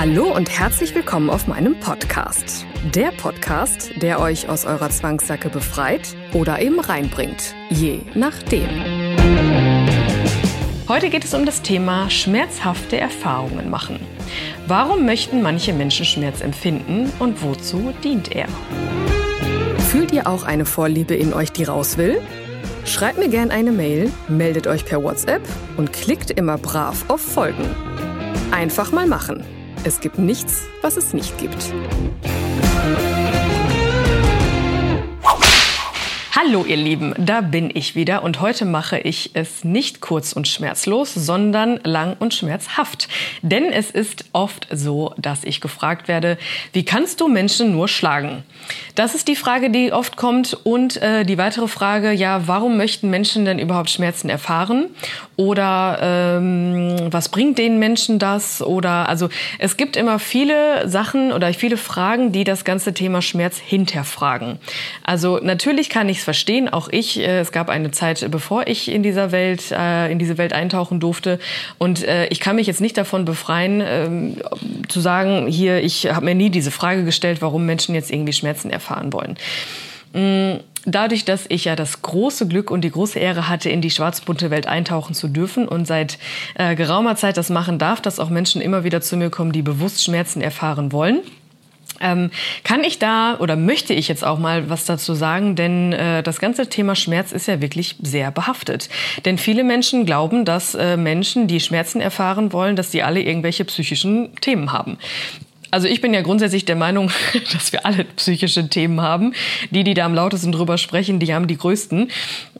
Hallo und herzlich willkommen auf meinem Podcast. Der Podcast, der euch aus eurer Zwangssacke befreit oder eben reinbringt. Je nachdem. Heute geht es um das Thema schmerzhafte Erfahrungen machen. Warum möchten manche Menschen Schmerz empfinden und wozu dient er? Fühlt ihr auch eine Vorliebe in euch, die raus will? Schreibt mir gerne eine Mail, meldet euch per WhatsApp und klickt immer brav auf Folgen. Einfach mal machen. Es gibt nichts, was es nicht gibt. Hallo ihr Lieben, da bin ich wieder und heute mache ich es nicht kurz und schmerzlos, sondern lang und schmerzhaft. Denn es ist oft so, dass ich gefragt werde, wie kannst du Menschen nur schlagen? Das ist die Frage, die oft kommt und äh, die weitere Frage, ja, warum möchten Menschen denn überhaupt Schmerzen erfahren? Oder ähm, was bringt den Menschen das? Oder also es gibt immer viele Sachen oder viele Fragen, die das ganze Thema Schmerz hinterfragen. Also natürlich kann ich es verstehen, auch ich. Äh, es gab eine Zeit, bevor ich in dieser Welt, äh, in diese Welt eintauchen durfte. Und äh, ich kann mich jetzt nicht davon befreien, ähm, zu sagen, hier, ich habe mir nie diese Frage gestellt, warum Menschen jetzt irgendwie Schmerzen erfahren wollen. Mm, dadurch, dass ich ja das große Glück und die große Ehre hatte, in die schwarzbunte Welt eintauchen zu dürfen und seit äh, geraumer Zeit das machen darf, dass auch Menschen immer wieder zu mir kommen, die bewusst Schmerzen erfahren wollen ähm, kann ich da oder möchte ich jetzt auch mal was dazu sagen, denn äh, das ganze Thema Schmerz ist ja wirklich sehr behaftet. Denn viele Menschen glauben, dass äh, Menschen, die Schmerzen erfahren wollen, dass die alle irgendwelche psychischen Themen haben. Also ich bin ja grundsätzlich der Meinung, dass wir alle psychische Themen haben. Die, die da am lautesten drüber sprechen, die haben die größten.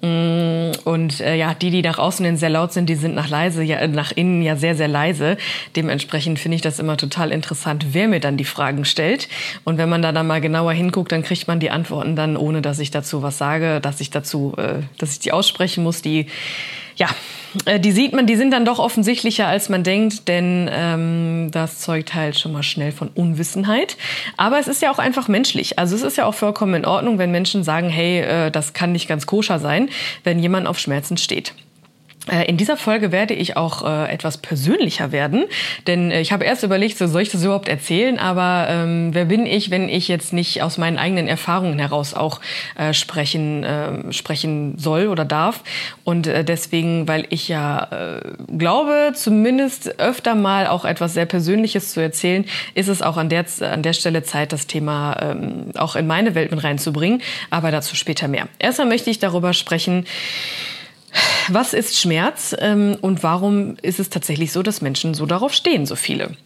Mm, und äh, ja, die, die nach außen hin sehr laut sind, die sind nach leise, ja, nach innen ja sehr, sehr leise. Dementsprechend finde ich das immer total interessant, wer mir dann die Fragen stellt. Und wenn man da dann mal genauer hinguckt, dann kriegt man die Antworten dann, ohne dass ich dazu was sage, dass ich dazu, äh, dass ich die aussprechen muss, die ja, äh, die sieht man, die sind dann doch offensichtlicher, als man denkt, denn ähm, das zeugt halt schon mal schnell von Unwissenheit. Aber es ist ja auch einfach menschlich. Also es ist ja auch vollkommen in Ordnung, wenn Menschen sagen, hey, äh, das kann nicht ganz koscher sein, wenn jemand auf Schmerzen steht. Äh, in dieser Folge werde ich auch äh, etwas persönlicher werden, denn äh, ich habe erst überlegt, so, soll ich das überhaupt erzählen, aber ähm, wer bin ich, wenn ich jetzt nicht aus meinen eigenen Erfahrungen heraus auch äh, sprechen, äh, sprechen soll oder darf? Und äh, deswegen, weil ich ja äh, glaube, zumindest öfter mal auch etwas sehr Persönliches zu erzählen, ist es auch an der, an der Stelle Zeit, das Thema ähm, auch in meine Welt mit reinzubringen, aber dazu später mehr. Erstmal möchte ich darüber sprechen, was ist Schmerz ähm, und warum ist es tatsächlich so, dass Menschen so darauf stehen, so viele?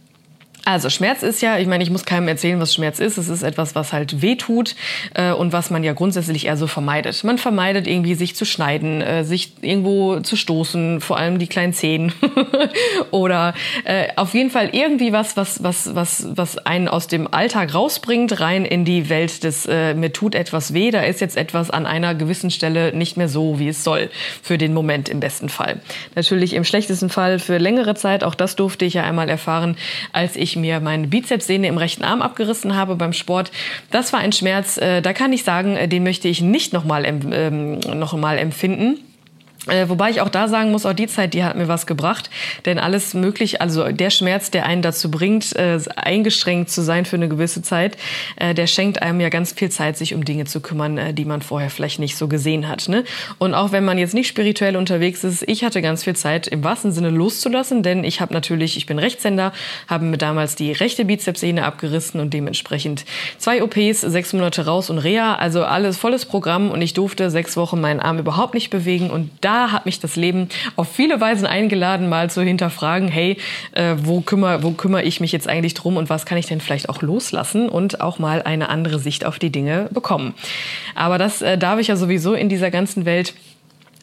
Also Schmerz ist ja, ich meine, ich muss keinem erzählen, was Schmerz ist. Es ist etwas, was halt weh tut äh, und was man ja grundsätzlich eher so vermeidet. Man vermeidet irgendwie, sich zu schneiden, äh, sich irgendwo zu stoßen, vor allem die kleinen Zehen. Oder äh, auf jeden Fall irgendwie was, was, was, was, was einen aus dem Alltag rausbringt, rein in die Welt des äh, mir tut etwas weh, da ist jetzt etwas an einer gewissen Stelle nicht mehr so, wie es soll. Für den Moment im besten Fall. Natürlich im schlechtesten Fall für längere Zeit, auch das durfte ich ja einmal erfahren, als ich mir meine Bizepssehne im rechten Arm abgerissen habe beim Sport. Das war ein Schmerz, äh, da kann ich sagen, äh, den möchte ich nicht nochmal ähm, noch empfinden. Äh, wobei ich auch da sagen muss, auch die Zeit, die hat mir was gebracht. Denn alles möglich, also der Schmerz, der einen dazu bringt, äh, eingeschränkt zu sein für eine gewisse Zeit, äh, der schenkt einem ja ganz viel Zeit, sich um Dinge zu kümmern, äh, die man vorher vielleicht nicht so gesehen hat. Ne? Und auch wenn man jetzt nicht spirituell unterwegs ist, ich hatte ganz viel Zeit im wahrsten Sinne loszulassen, denn ich habe natürlich, ich bin Rechtshänder, habe mir damals die rechte Bizepssehne abgerissen und dementsprechend zwei OPs, sechs Monate raus und Reha, also alles volles Programm und ich durfte sechs Wochen meinen Arm überhaupt nicht bewegen und da hat mich das Leben auf viele Weisen eingeladen, mal zu hinterfragen, hey, äh, wo, kümmere, wo kümmere ich mich jetzt eigentlich drum und was kann ich denn vielleicht auch loslassen und auch mal eine andere Sicht auf die Dinge bekommen. Aber das äh, darf ich ja sowieso in dieser ganzen Welt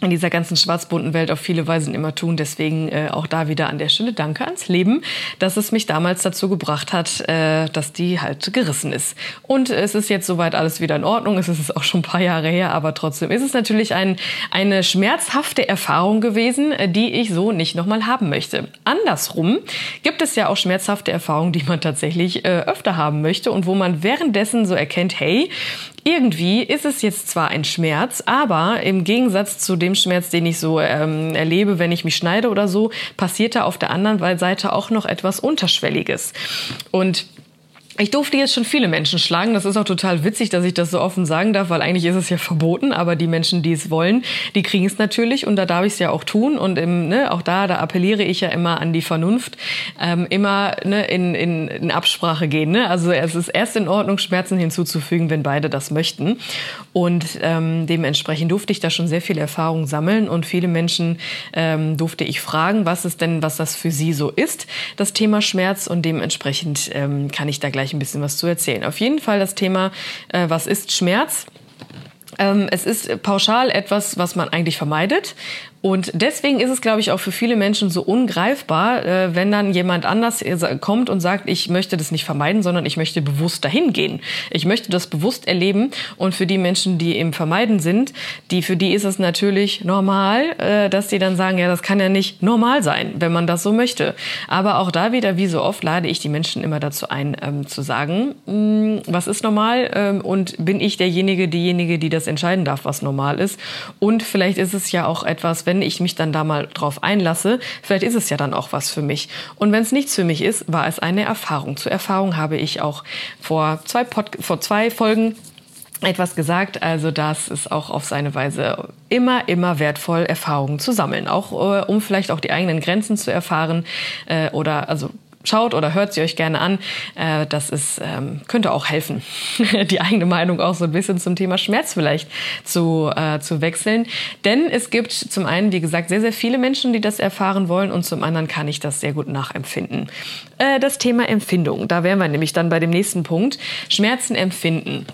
in dieser ganzen schwarzbunten Welt auf viele Weisen immer tun. Deswegen äh, auch da wieder an der Stelle Danke ans Leben, dass es mich damals dazu gebracht hat, äh, dass die halt gerissen ist. Und es ist jetzt soweit alles wieder in Ordnung. Es ist auch schon ein paar Jahre her, aber trotzdem ist es natürlich ein, eine schmerzhafte Erfahrung gewesen, äh, die ich so nicht nochmal haben möchte. Andersrum gibt es ja auch schmerzhafte Erfahrungen, die man tatsächlich äh, öfter haben möchte und wo man währenddessen so erkennt, hey, irgendwie ist es jetzt zwar ein Schmerz, aber im Gegensatz zu dem Schmerz, den ich so ähm, erlebe, wenn ich mich schneide oder so, passiert da auf der anderen Seite auch noch etwas Unterschwelliges. Und ich durfte jetzt schon viele Menschen schlagen. Das ist auch total witzig, dass ich das so offen sagen darf, weil eigentlich ist es ja verboten. Aber die Menschen, die es wollen, die kriegen es natürlich und da darf ich es ja auch tun. Und im, ne, auch da, da appelliere ich ja immer an die Vernunft, ähm, immer ne, in, in, in Absprache gehen. Ne? Also es ist erst in Ordnung, Schmerzen hinzuzufügen, wenn beide das möchten. Und ähm, dementsprechend durfte ich da schon sehr viel Erfahrung sammeln und viele Menschen ähm, durfte ich fragen, was es denn, was das für sie so ist, das Thema Schmerz. Und dementsprechend ähm, kann ich da gleich gleich ein bisschen was zu erzählen. Auf jeden Fall das Thema, äh, was ist Schmerz? Ähm, es ist pauschal etwas, was man eigentlich vermeidet. Und deswegen ist es, glaube ich, auch für viele Menschen so ungreifbar, äh, wenn dann jemand anders kommt und sagt, ich möchte das nicht vermeiden, sondern ich möchte bewusst dahin gehen. Ich möchte das bewusst erleben. Und für die Menschen, die im Vermeiden sind, die, für die ist es natürlich normal, äh, dass die dann sagen, ja, das kann ja nicht normal sein, wenn man das so möchte. Aber auch da wieder, wie so oft, lade ich die Menschen immer dazu ein, ähm, zu sagen, mh, was ist normal? Ähm, und bin ich derjenige, diejenige, die das entscheiden darf, was normal ist? Und vielleicht ist es ja auch etwas, wenn ich mich dann da mal drauf einlasse, vielleicht ist es ja dann auch was für mich. Und wenn es nichts für mich ist, war es eine Erfahrung. Zur Erfahrung habe ich auch vor zwei, Pod vor zwei Folgen etwas gesagt, also das ist auch auf seine Weise immer, immer wertvoll, Erfahrungen zu sammeln, auch äh, um vielleicht auch die eigenen Grenzen zu erfahren äh, oder also schaut oder hört sie euch gerne an. Äh, das ist, ähm, könnte auch helfen, die eigene Meinung auch so ein bisschen zum Thema Schmerz vielleicht zu, äh, zu wechseln. Denn es gibt zum einen, wie gesagt, sehr, sehr viele Menschen, die das erfahren wollen und zum anderen kann ich das sehr gut nachempfinden. Äh, das Thema Empfindung, da wären wir nämlich dann bei dem nächsten Punkt. Schmerzen empfinden.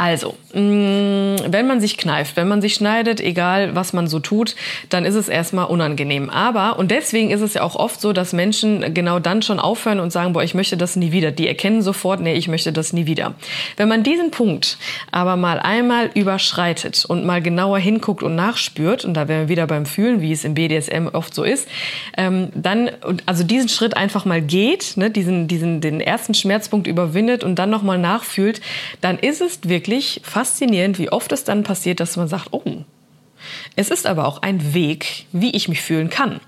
Also, mm, wenn man sich kneift, wenn man sich schneidet, egal was man so tut, dann ist es erstmal unangenehm. Aber, und deswegen ist es ja auch oft so, dass Menschen genau dann schon aufhören und sagen, boah, ich möchte das nie wieder. Die erkennen sofort, nee, ich möchte das nie wieder. Wenn man diesen Punkt aber mal einmal überschreitet und mal genauer hinguckt und nachspürt, und da wären wir wieder beim Fühlen, wie es im BDSM oft so ist, ähm, dann, also diesen Schritt einfach mal geht, ne, diesen, diesen, den ersten Schmerzpunkt überwindet und dann nochmal nachfühlt, dann ist es wirklich wirklich faszinierend, wie oft es dann passiert, dass man sagt, oh, es ist aber auch ein Weg, wie ich mich fühlen kann.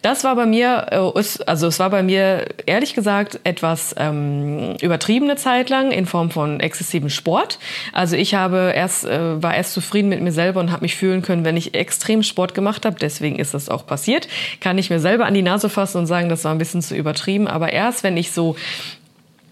Das war bei mir, äh, also es war bei mir ehrlich gesagt etwas ähm, übertriebene Zeit lang in Form von exzessivem Sport. Also ich habe erst äh, war erst zufrieden mit mir selber und habe mich fühlen können, wenn ich extrem Sport gemacht habe. Deswegen ist das auch passiert. Kann ich mir selber an die Nase fassen und sagen, das war ein bisschen zu übertrieben. Aber erst wenn ich so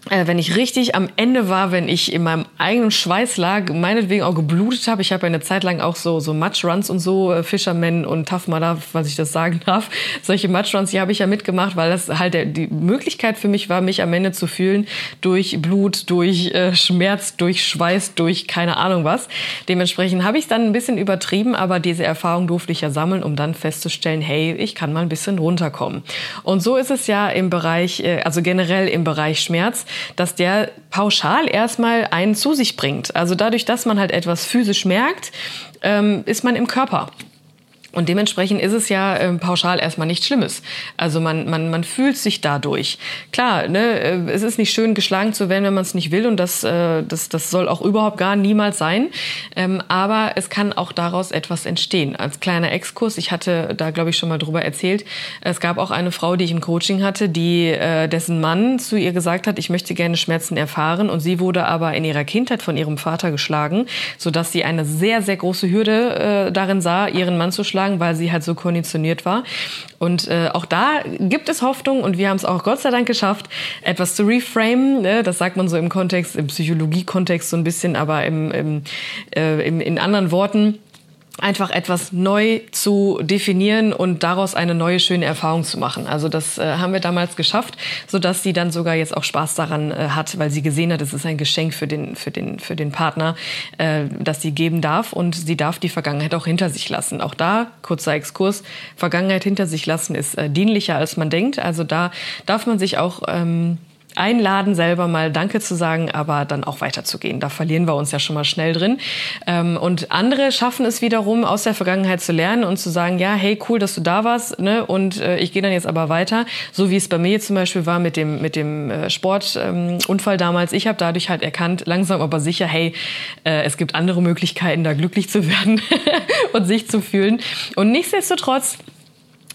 wenn ich richtig am Ende war, wenn ich in meinem eigenen Schweiß lag, meinetwegen auch geblutet habe. Ich habe eine Zeit lang auch so so Matchruns und so äh, Fisherman und Tough Mudder, was ich das sagen darf. Solche Matchruns, die habe ich ja mitgemacht, weil das halt der, die Möglichkeit für mich war, mich am Ende zu fühlen durch Blut, durch äh, Schmerz, durch Schweiß, durch keine Ahnung was. Dementsprechend habe ich dann ein bisschen übertrieben, aber diese Erfahrung durfte ich ja sammeln, um dann festzustellen, hey, ich kann mal ein bisschen runterkommen. Und so ist es ja im Bereich, äh, also generell im Bereich Schmerz dass der pauschal erstmal einen zu sich bringt. Also dadurch, dass man halt etwas physisch merkt, ähm, ist man im Körper. Und dementsprechend ist es ja äh, pauschal erstmal nichts Schlimmes. Also man, man, man fühlt sich dadurch. Klar, ne, äh, es ist nicht schön, geschlagen zu werden, wenn man es nicht will. Und das, äh, das, das soll auch überhaupt gar niemals sein. Ähm, aber es kann auch daraus etwas entstehen. Als kleiner Exkurs, ich hatte da, glaube ich, schon mal drüber erzählt. Es gab auch eine Frau, die ich im Coaching hatte, die äh, dessen Mann zu ihr gesagt hat, ich möchte gerne Schmerzen erfahren. Und sie wurde aber in ihrer Kindheit von ihrem Vater geschlagen, sodass sie eine sehr, sehr große Hürde äh, darin sah, ihren Mann zu schlagen sagen, weil sie halt so konditioniert war. Und äh, auch da gibt es Hoffnung und wir haben es auch Gott sei Dank geschafft, etwas zu reframen. Ne? Das sagt man so im Kontext, im Psychologie-Kontext so ein bisschen, aber im, im, äh, im, in anderen Worten einfach etwas neu zu definieren und daraus eine neue schöne Erfahrung zu machen. Also das äh, haben wir damals geschafft, so dass sie dann sogar jetzt auch Spaß daran äh, hat, weil sie gesehen hat, es ist ein Geschenk für den für den für den Partner, äh, das sie geben darf und sie darf die Vergangenheit auch hinter sich lassen. Auch da kurzer Exkurs: Vergangenheit hinter sich lassen ist äh, dienlicher als man denkt. Also da darf man sich auch ähm, einladen, selber mal Danke zu sagen, aber dann auch weiterzugehen. Da verlieren wir uns ja schon mal schnell drin. Ähm, und andere schaffen es wiederum, aus der Vergangenheit zu lernen und zu sagen, ja, hey, cool, dass du da warst, ne? Und äh, ich gehe dann jetzt aber weiter. So wie es bei mir zum Beispiel war mit dem, mit dem äh, Sportunfall ähm, damals. Ich habe dadurch halt erkannt, langsam aber sicher, hey, äh, es gibt andere Möglichkeiten, da glücklich zu werden und sich zu fühlen. Und nichtsdestotrotz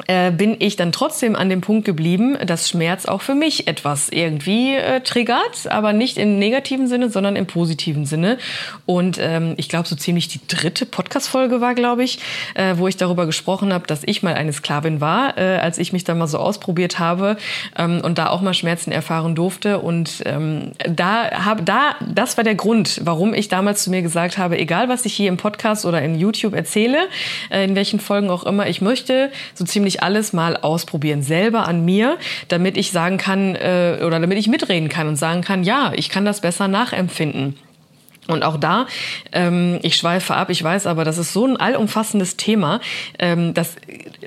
äh, bin ich dann trotzdem an dem Punkt geblieben, dass Schmerz auch für mich etwas irgendwie äh, triggert, aber nicht im negativen Sinne, sondern im positiven Sinne. Und ähm, ich glaube, so ziemlich die dritte Podcast-Folge war, glaube ich, äh, wo ich darüber gesprochen habe, dass ich mal eine Sklavin war, äh, als ich mich da mal so ausprobiert habe ähm, und da auch mal Schmerzen erfahren durfte. Und ähm, da habe, da, das war der Grund, warum ich damals zu mir gesagt habe, egal was ich hier im Podcast oder in YouTube erzähle, äh, in welchen Folgen auch immer, ich möchte so ziemlich ich alles mal ausprobieren, selber an mir, damit ich sagen kann äh, oder damit ich mitreden kann und sagen kann, ja, ich kann das besser nachempfinden. Und auch da, ähm, ich schweife ab, ich weiß aber, das ist so ein allumfassendes Thema, ähm, dass,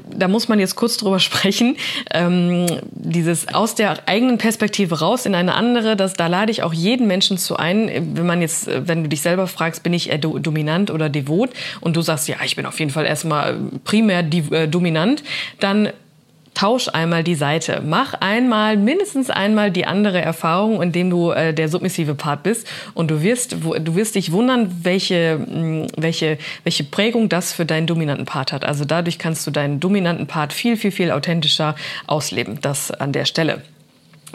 da muss man jetzt kurz drüber sprechen. Ähm, dieses aus der eigenen Perspektive raus in eine andere, das, da lade ich auch jeden Menschen zu ein. Wenn man jetzt, wenn du dich selber fragst, bin ich eher do, dominant oder devot und du sagst, ja, ich bin auf jeden Fall erstmal primär die, äh, dominant, dann tausch einmal die Seite. Mach einmal, mindestens einmal die andere Erfahrung, indem du äh, der submissive Part bist. Und du wirst, du wirst dich wundern, welche, mh, welche, welche Prägung das für deinen dominanten Part hat. Also dadurch kannst du deinen dominanten Part viel, viel, viel authentischer ausleben. Das an der Stelle.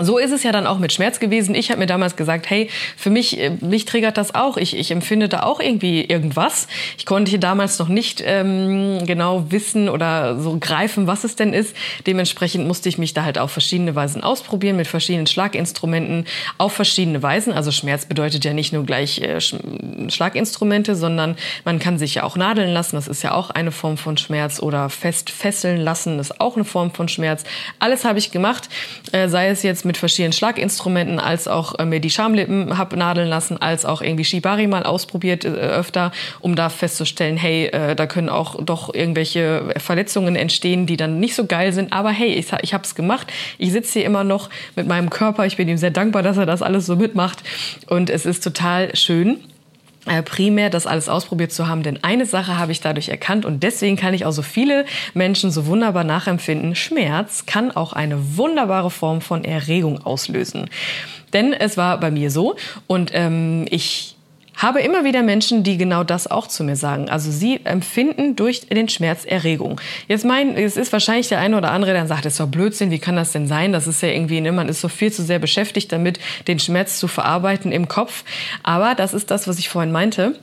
So ist es ja dann auch mit Schmerz gewesen. Ich habe mir damals gesagt, hey, für mich, äh, mich triggert das auch. Ich, ich empfinde da auch irgendwie irgendwas. Ich konnte hier damals noch nicht ähm, genau wissen oder so greifen, was es denn ist. Dementsprechend musste ich mich da halt auf verschiedene Weisen ausprobieren, mit verschiedenen Schlaginstrumenten, auf verschiedene Weisen. Also Schmerz bedeutet ja nicht nur gleich äh, Schlaginstrumente, sondern man kann sich ja auch nadeln lassen. Das ist ja auch eine Form von Schmerz. Oder fest fesseln lassen, ist auch eine Form von Schmerz. Alles habe ich gemacht, äh, sei es jetzt mit verschiedenen Schlaginstrumenten, als auch äh, mir die Schamlippen hab nadeln lassen, als auch irgendwie Shibari mal ausprobiert äh, öfter, um da festzustellen, hey, äh, da können auch doch irgendwelche Verletzungen entstehen, die dann nicht so geil sind. Aber hey, ich, ich habe es gemacht. Ich sitze hier immer noch mit meinem Körper. Ich bin ihm sehr dankbar, dass er das alles so mitmacht. Und es ist total schön primär das alles ausprobiert zu haben. Denn eine Sache habe ich dadurch erkannt und deswegen kann ich auch so viele Menschen so wunderbar nachempfinden. Schmerz kann auch eine wunderbare Form von Erregung auslösen. Denn es war bei mir so und ähm, ich habe immer wieder Menschen, die genau das auch zu mir sagen. Also sie empfinden durch den Schmerz Erregung. Jetzt mein, es ist wahrscheinlich der eine oder andere, der sagt, das ist doch Blödsinn, wie kann das denn sein? Das ist ja irgendwie, ne, man ist so viel zu sehr beschäftigt damit, den Schmerz zu verarbeiten im Kopf. Aber das ist das, was ich vorhin meinte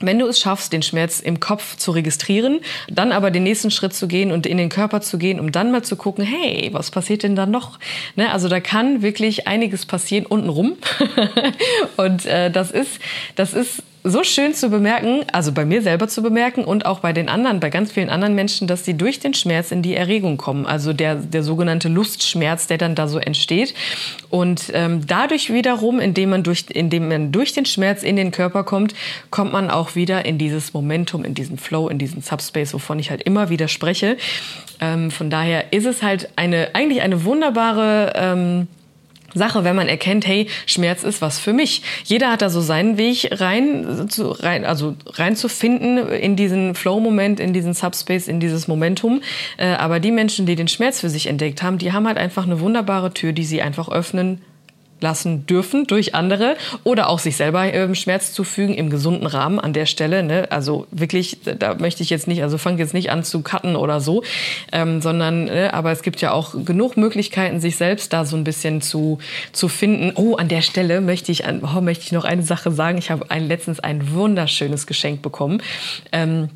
wenn du es schaffst, den Schmerz im Kopf zu registrieren, dann aber den nächsten Schritt zu gehen und in den Körper zu gehen, um dann mal zu gucken, hey, was passiert denn da noch? Ne, also da kann wirklich einiges passieren untenrum. und äh, das ist, das ist so schön zu bemerken, also bei mir selber zu bemerken und auch bei den anderen, bei ganz vielen anderen Menschen, dass sie durch den Schmerz in die Erregung kommen. Also der, der sogenannte Lustschmerz, der dann da so entsteht. Und ähm, dadurch wiederum, indem man, durch, indem man durch den Schmerz in den Körper kommt, kommt man auch wieder in dieses Momentum, in diesen Flow, in diesen Subspace, wovon ich halt immer wieder spreche. Ähm, von daher ist es halt eine, eigentlich eine wunderbare, ähm, Sache, wenn man erkennt, hey, Schmerz ist was für mich. Jeder hat da so seinen Weg rein, zu, rein also reinzufinden in diesen Flow-Moment, in diesen Subspace, in dieses Momentum. Äh, aber die Menschen, die den Schmerz für sich entdeckt haben, die haben halt einfach eine wunderbare Tür, die sie einfach öffnen lassen dürfen durch andere oder auch sich selber ähm, Schmerz zufügen im gesunden Rahmen an der Stelle. Ne? Also wirklich, da möchte ich jetzt nicht, also fange jetzt nicht an zu cutten oder so, ähm, sondern, ne, aber es gibt ja auch genug Möglichkeiten, sich selbst da so ein bisschen zu, zu finden. Oh, an der Stelle möchte ich, oh, möchte ich noch eine Sache sagen. Ich habe ein, letztens ein wunderschönes Geschenk bekommen. Ähm,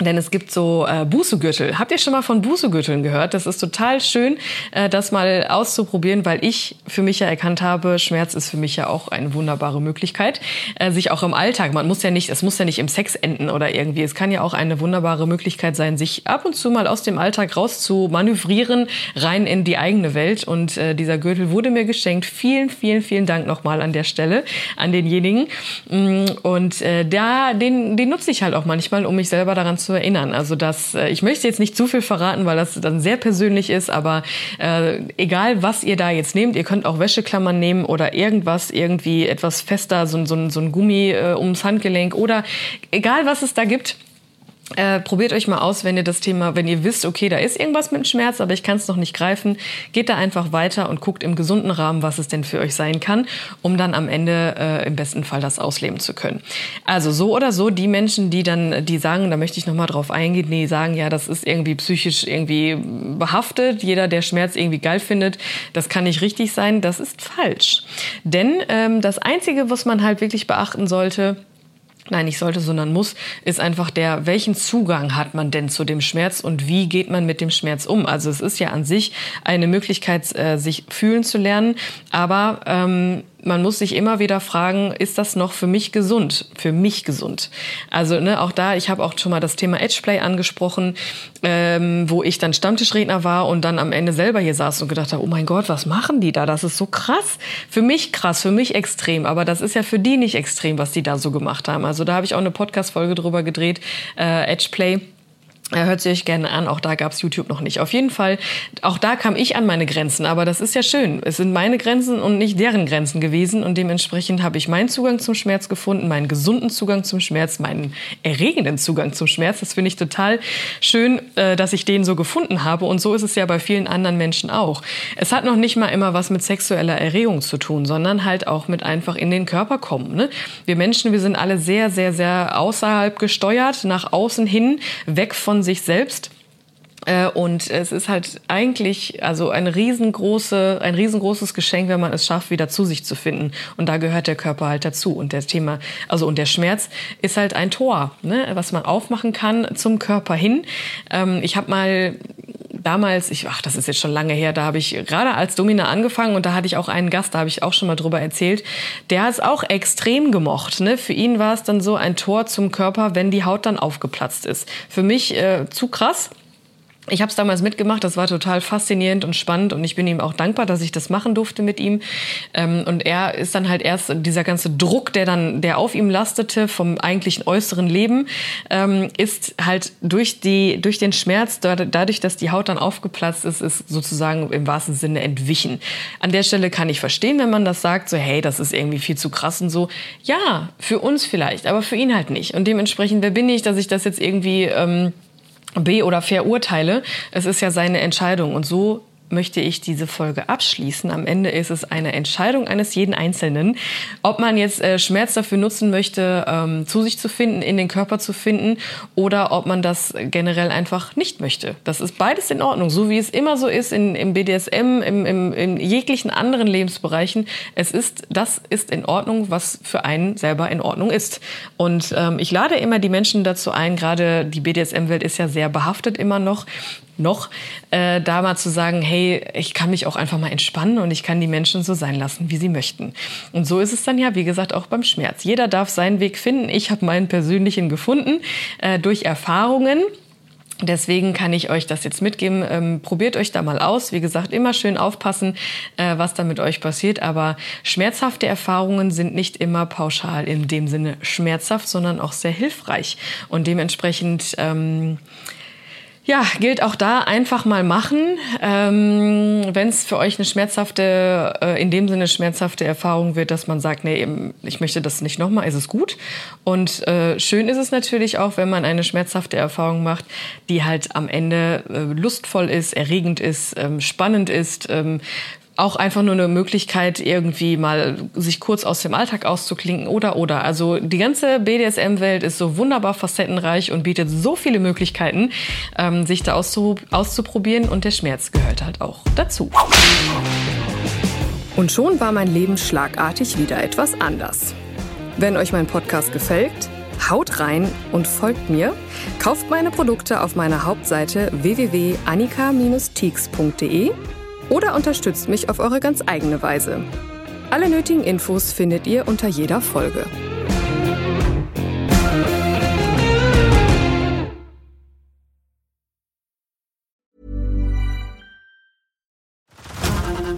denn es gibt so äh, Bußegürtel. Habt ihr schon mal von Bußegürteln gehört? Das ist total schön, äh, das mal auszuprobieren, weil ich für mich ja erkannt habe, Schmerz ist für mich ja auch eine wunderbare Möglichkeit, äh, sich auch im Alltag, man muss ja nicht, es muss ja nicht im Sex enden oder irgendwie. Es kann ja auch eine wunderbare Möglichkeit sein, sich ab und zu mal aus dem Alltag raus zu manövrieren, rein in die eigene Welt. Und äh, dieser Gürtel wurde mir geschenkt. Vielen, vielen, vielen Dank nochmal an der Stelle an denjenigen. Mm, und äh, da, den, den nutze ich halt auch manchmal, um mich selber daran zu zu erinnern. Also das, äh, ich möchte jetzt nicht zu viel verraten, weil das dann sehr persönlich ist, aber äh, egal was ihr da jetzt nehmt, ihr könnt auch Wäscheklammern nehmen oder irgendwas, irgendwie etwas fester, so, so, so ein Gummi äh, ums Handgelenk oder egal was es da gibt, äh, probiert euch mal aus, wenn ihr das Thema, wenn ihr wisst, okay, da ist irgendwas mit Schmerz, aber ich kann es noch nicht greifen, geht da einfach weiter und guckt im gesunden Rahmen, was es denn für euch sein kann, um dann am Ende äh, im besten Fall das ausleben zu können. Also so oder so, die Menschen, die dann, die sagen, da möchte ich nochmal drauf eingehen, die sagen, ja, das ist irgendwie psychisch irgendwie behaftet, jeder, der Schmerz irgendwie geil findet, das kann nicht richtig sein, das ist falsch. Denn ähm, das Einzige, was man halt wirklich beachten sollte, nein, nicht sollte, sondern muss, ist einfach der, welchen Zugang hat man denn zu dem Schmerz und wie geht man mit dem Schmerz um? Also es ist ja an sich eine Möglichkeit, äh, sich fühlen zu lernen, aber ähm, man muss sich immer wieder fragen, ist das noch für mich gesund? Für mich gesund. Also ne, auch da, ich habe auch schon mal das Thema Edgeplay angesprochen, ähm, wo ich dann Stammtischredner war und dann am Ende selber hier saß und gedacht habe, oh mein Gott, was machen die da? Das ist so krass. Für mich krass, für mich extrem. Aber das ist ja für die nicht extrem, was die da so gemacht haben. Also da habe ich auch eine Podcast-Folge drüber gedreht, äh, Edgeplay Hört sie euch gerne an, auch da gab's YouTube noch nicht. Auf jeden Fall, auch da kam ich an meine Grenzen, aber das ist ja schön. Es sind meine Grenzen und nicht deren Grenzen gewesen und dementsprechend habe ich meinen Zugang zum Schmerz gefunden, meinen gesunden Zugang zum Schmerz, meinen erregenden Zugang zum Schmerz. Das finde ich total schön, äh, dass ich den so gefunden habe und so ist es ja bei vielen anderen Menschen auch. Es hat noch nicht mal immer was mit sexueller Erregung zu tun, sondern halt auch mit einfach in den Körper kommen. Ne? Wir Menschen, wir sind alle sehr, sehr, sehr außerhalb gesteuert, nach außen hin, weg von von sich selbst. Äh, und es ist halt eigentlich also ein riesengroße, ein riesengroßes Geschenk, wenn man es schafft, wieder zu sich zu finden. Und da gehört der Körper halt dazu. Und das Thema, also und der Schmerz ist halt ein Tor, ne, was man aufmachen kann zum Körper hin. Ähm, ich habe mal damals, ich, ach, das ist jetzt schon lange her, da habe ich gerade als Domina angefangen und da hatte ich auch einen Gast, da habe ich auch schon mal drüber erzählt, der hat es auch extrem gemocht. Ne? Für ihn war es dann so ein Tor zum Körper, wenn die Haut dann aufgeplatzt ist. Für mich äh, zu krass, ich habe es damals mitgemacht, das war total faszinierend und spannend und ich bin ihm auch dankbar, dass ich das machen durfte mit ihm. Ähm, und er ist dann halt erst dieser ganze Druck, der dann, der auf ihm lastete vom eigentlichen äußeren Leben, ähm, ist halt durch die, durch den Schmerz, dadurch, dass die Haut dann aufgeplatzt ist, ist sozusagen im wahrsten Sinne entwichen. An der Stelle kann ich verstehen, wenn man das sagt, so hey, das ist irgendwie viel zu krass und so. Ja, für uns vielleicht, aber für ihn halt nicht. Und dementsprechend, wer bin ich, dass ich das jetzt irgendwie ähm, be- oder verurteile. Es ist ja seine Entscheidung. Und so möchte ich diese Folge abschließen. Am Ende ist es eine Entscheidung eines jeden Einzelnen, ob man jetzt äh, Schmerz dafür nutzen möchte, ähm, zu sich zu finden, in den Körper zu finden, oder ob man das generell einfach nicht möchte. Das ist beides in Ordnung, so wie es immer so ist in, im BDSM, im, im, in jeglichen anderen Lebensbereichen. Es ist, das ist in Ordnung, was für einen selber in Ordnung ist. Und ähm, ich lade immer die Menschen dazu ein, gerade die BDSM-Welt ist ja sehr behaftet immer noch, noch, äh, da mal zu sagen, hey, ich kann mich auch einfach mal entspannen und ich kann die Menschen so sein lassen, wie sie möchten. Und so ist es dann ja, wie gesagt, auch beim Schmerz. Jeder darf seinen Weg finden. Ich habe meinen persönlichen gefunden äh, durch Erfahrungen. Deswegen kann ich euch das jetzt mitgeben. Ähm, probiert euch da mal aus. Wie gesagt, immer schön aufpassen, äh, was da mit euch passiert. Aber schmerzhafte Erfahrungen sind nicht immer pauschal in dem Sinne schmerzhaft, sondern auch sehr hilfreich. Und dementsprechend ähm, Ja, gilt auch da einfach mal machen. Ähm, Wenn es für euch eine schmerzhafte, äh, in dem Sinne schmerzhafte Erfahrung wird, dass man sagt, nee, ich möchte das nicht nochmal, ist es gut. Und äh, schön ist es natürlich auch, wenn man eine schmerzhafte Erfahrung macht, die halt am Ende äh, lustvoll ist, erregend ist, ähm, spannend ist, ähm, auch einfach nur eine Möglichkeit, irgendwie mal sich kurz aus dem Alltag auszuklinken oder oder. Also die ganze BDSM-Welt ist so wunderbar facettenreich und bietet so viele Möglichkeiten, ähm, sich da auszuprobieren und der Schmerz gehört halt auch dazu. Und schon war mein Leben schlagartig wieder etwas anders. Wenn euch mein Podcast gefällt, haut rein und folgt mir. Kauft meine Produkte auf meiner Hauptseite www.annika-teaks.de oder unterstützt mich auf eure ganz eigene Weise. Alle nötigen Infos findet ihr unter jeder Folge.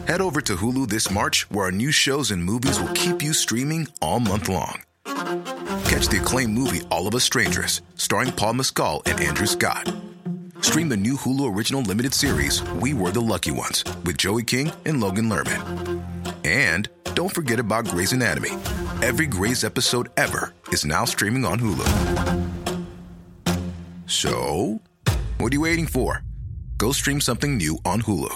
Head over to Hulu this March, where our new shows and movies will keep you streaming all month long. Catch the acclaimed movie All of Us Strangers, starring Paul Mescal and Andrew Scott. Stream the new Hulu Original Limited series, We Were the Lucky Ones, with Joey King and Logan Lerman. And don't forget about Grey's Anatomy. Every Grey's episode ever is now streaming on Hulu. So, what are you waiting for? Go stream something new on Hulu.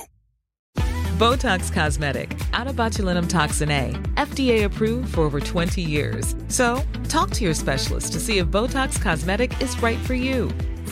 Botox Cosmetic, out of botulinum toxin A, FDA approved for over 20 years. So, talk to your specialist to see if Botox Cosmetic is right for you.